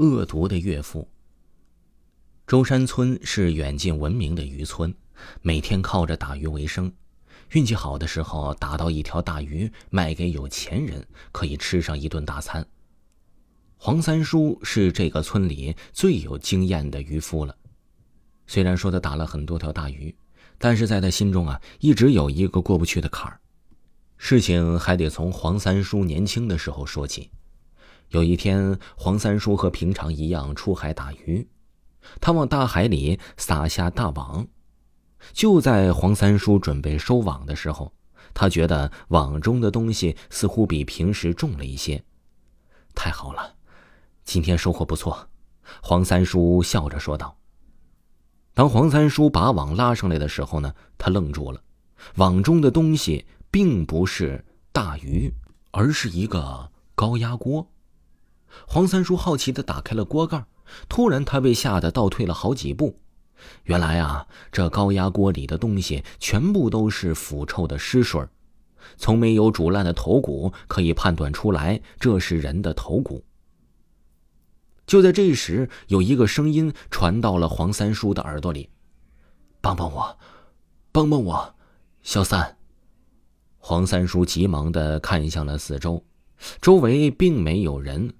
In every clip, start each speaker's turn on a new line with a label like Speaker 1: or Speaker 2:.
Speaker 1: 恶毒的岳父。舟山村是远近闻名的渔村，每天靠着打鱼为生。运气好的时候，打到一条大鱼，卖给有钱人，可以吃上一顿大餐。黄三叔是这个村里最有经验的渔夫了。虽然说他打了很多条大鱼，但是在他心中啊，一直有一个过不去的坎儿。事情还得从黄三叔年轻的时候说起。有一天，黄三叔和平常一样出海打鱼，他往大海里撒下大网。就在黄三叔准备收网的时候，他觉得网中的东西似乎比平时重了一些。太好了，今天收获不错，黄三叔笑着说道。当黄三叔把网拉上来的时候呢，他愣住了，网中的东西并不是大鱼，而是一个高压锅。黄三叔好奇的打开了锅盖，突然他被吓得倒退了好几步。原来啊，这高压锅里的东西全部都是腐臭的尸水，从没有煮烂的头骨可以判断出来，这是人的头骨。就在这时，有一个声音传到了黄三叔的耳朵里：“帮帮我，帮帮我，小三。”黄三叔急忙的看向了四周，周围并没有人。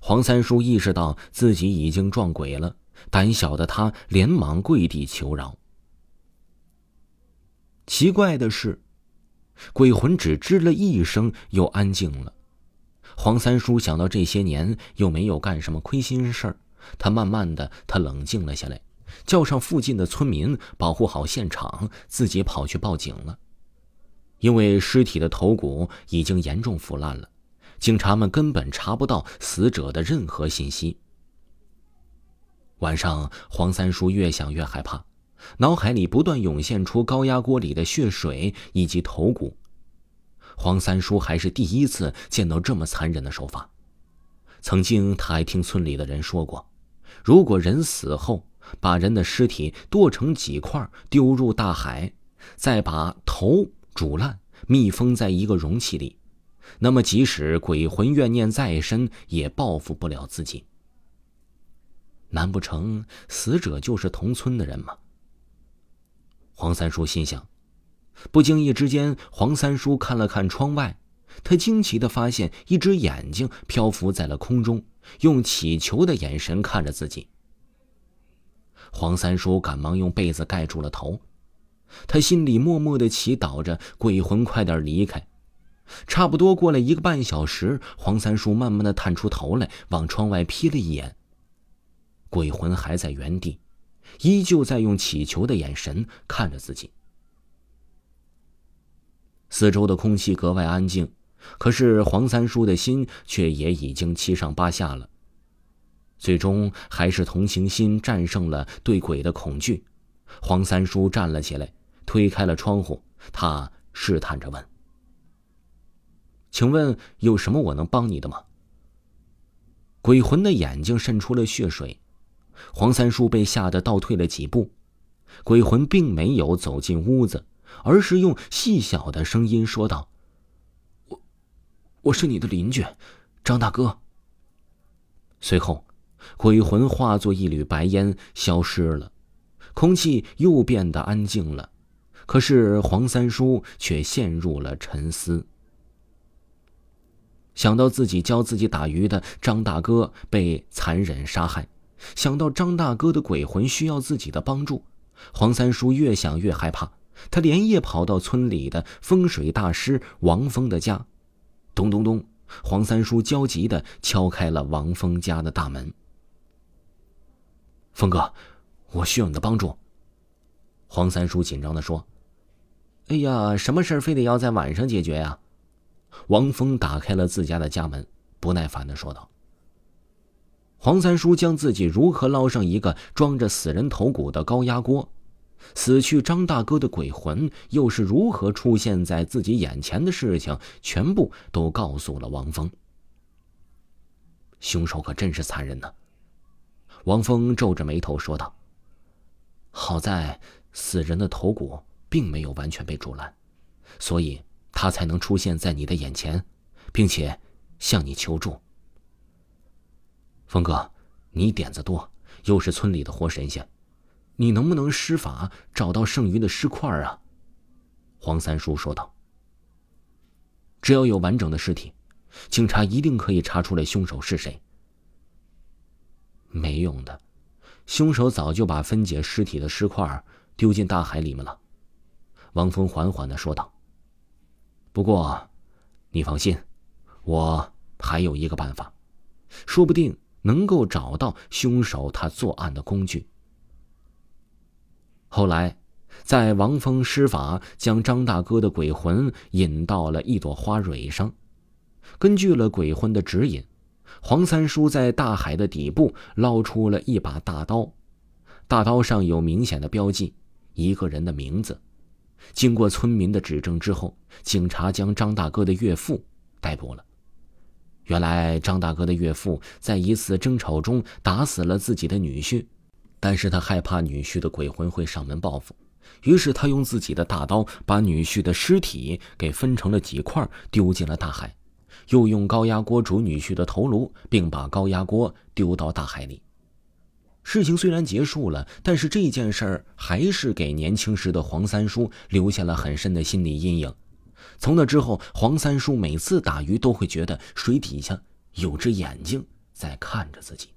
Speaker 1: 黄三叔意识到自己已经撞鬼了，胆小的他连忙跪地求饶。奇怪的是，鬼魂只吱了一声，又安静了。黄三叔想到这些年又没有干什么亏心事儿，他慢慢的他冷静了下来，叫上附近的村民保护好现场，自己跑去报警了。因为尸体的头骨已经严重腐烂了。警察们根本查不到死者的任何信息。晚上，黄三叔越想越害怕，脑海里不断涌现出高压锅里的血水以及头骨。黄三叔还是第一次见到这么残忍的手法。曾经，他还听村里的人说过，如果人死后把人的尸体剁成几块丢入大海，再把头煮烂，密封在一个容器里。那么，即使鬼魂怨念再深，也报复不了自己。难不成死者就是同村的人吗？黄三叔心想。不经意之间，黄三叔看了看窗外，他惊奇的发现一只眼睛漂浮在了空中，用乞求的眼神看着自己。黄三叔赶忙用被子盖住了头，他心里默默的祈祷着鬼魂快点离开。差不多过了一个半小时，黄三叔慢慢的探出头来，往窗外瞥了一眼。鬼魂还在原地，依旧在用乞求的眼神看着自己。四周的空气格外安静，可是黄三叔的心却也已经七上八下了。最终还是同情心战胜了对鬼的恐惧。黄三叔站了起来，推开了窗户，他试探着问。请问有什么我能帮你的吗？鬼魂的眼睛渗出了血水，黄三叔被吓得倒退了几步。鬼魂并没有走进屋子，而是用细小的声音说道：“我，我是你的邻居，张大哥。”随后，鬼魂化作一缕白烟消失了，空气又变得安静了。可是黄三叔却陷入了沉思。想到自己教自己打鱼的张大哥被残忍杀害，想到张大哥的鬼魂需要自己的帮助，黄三叔越想越害怕。他连夜跑到村里的风水大师王峰的家，咚咚咚，黄三叔焦急的敲开了王峰家的大门。峰哥，我需要你的帮助。黄三叔紧张的说：“哎呀，什么事非得要在晚上解决呀？”王峰打开了自家的家门，不耐烦的说道：“黄三叔将自己如何捞上一个装着死人头骨的高压锅，死去张大哥的鬼魂又是如何出现在自己眼前的事情，全部都告诉了王峰。凶手可真是残忍呢。”王峰皱着眉头说道：“好在死人的头骨并没有完全被煮烂，所以。”他才能出现在你的眼前，并且向你求助。峰哥，你点子多，又是村里的活神仙，你能不能施法找到剩余的尸块啊？”黄三叔说道。“只要有完整的尸体，警察一定可以查出来凶手是谁。”没用的，凶手早就把分解尸体的尸块丢进大海里面了。”王峰缓缓的说道。“不过，你放心，我还有一个办法，说不定能够找到凶手他作案的工具。”后来，在王峰施法将张大哥的鬼魂引到了一朵花蕊上，根据了鬼魂的指引。黄三叔在大海的底部捞出了一把大刀，大刀上有明显的标记，一个人的名字。经过村民的指证之后，警察将张大哥的岳父逮捕了。原来张大哥的岳父在一次争吵中打死了自己的女婿，但是他害怕女婿的鬼魂会上门报复，于是他用自己的大刀把女婿的尸体给分成了几块，丢进了大海。又用高压锅煮女婿的头颅，并把高压锅丢到大海里。事情虽然结束了，但是这件事儿还是给年轻时的黄三叔留下了很深的心理阴影。从那之后，黄三叔每次打鱼都会觉得水底下有只眼睛在看着自己。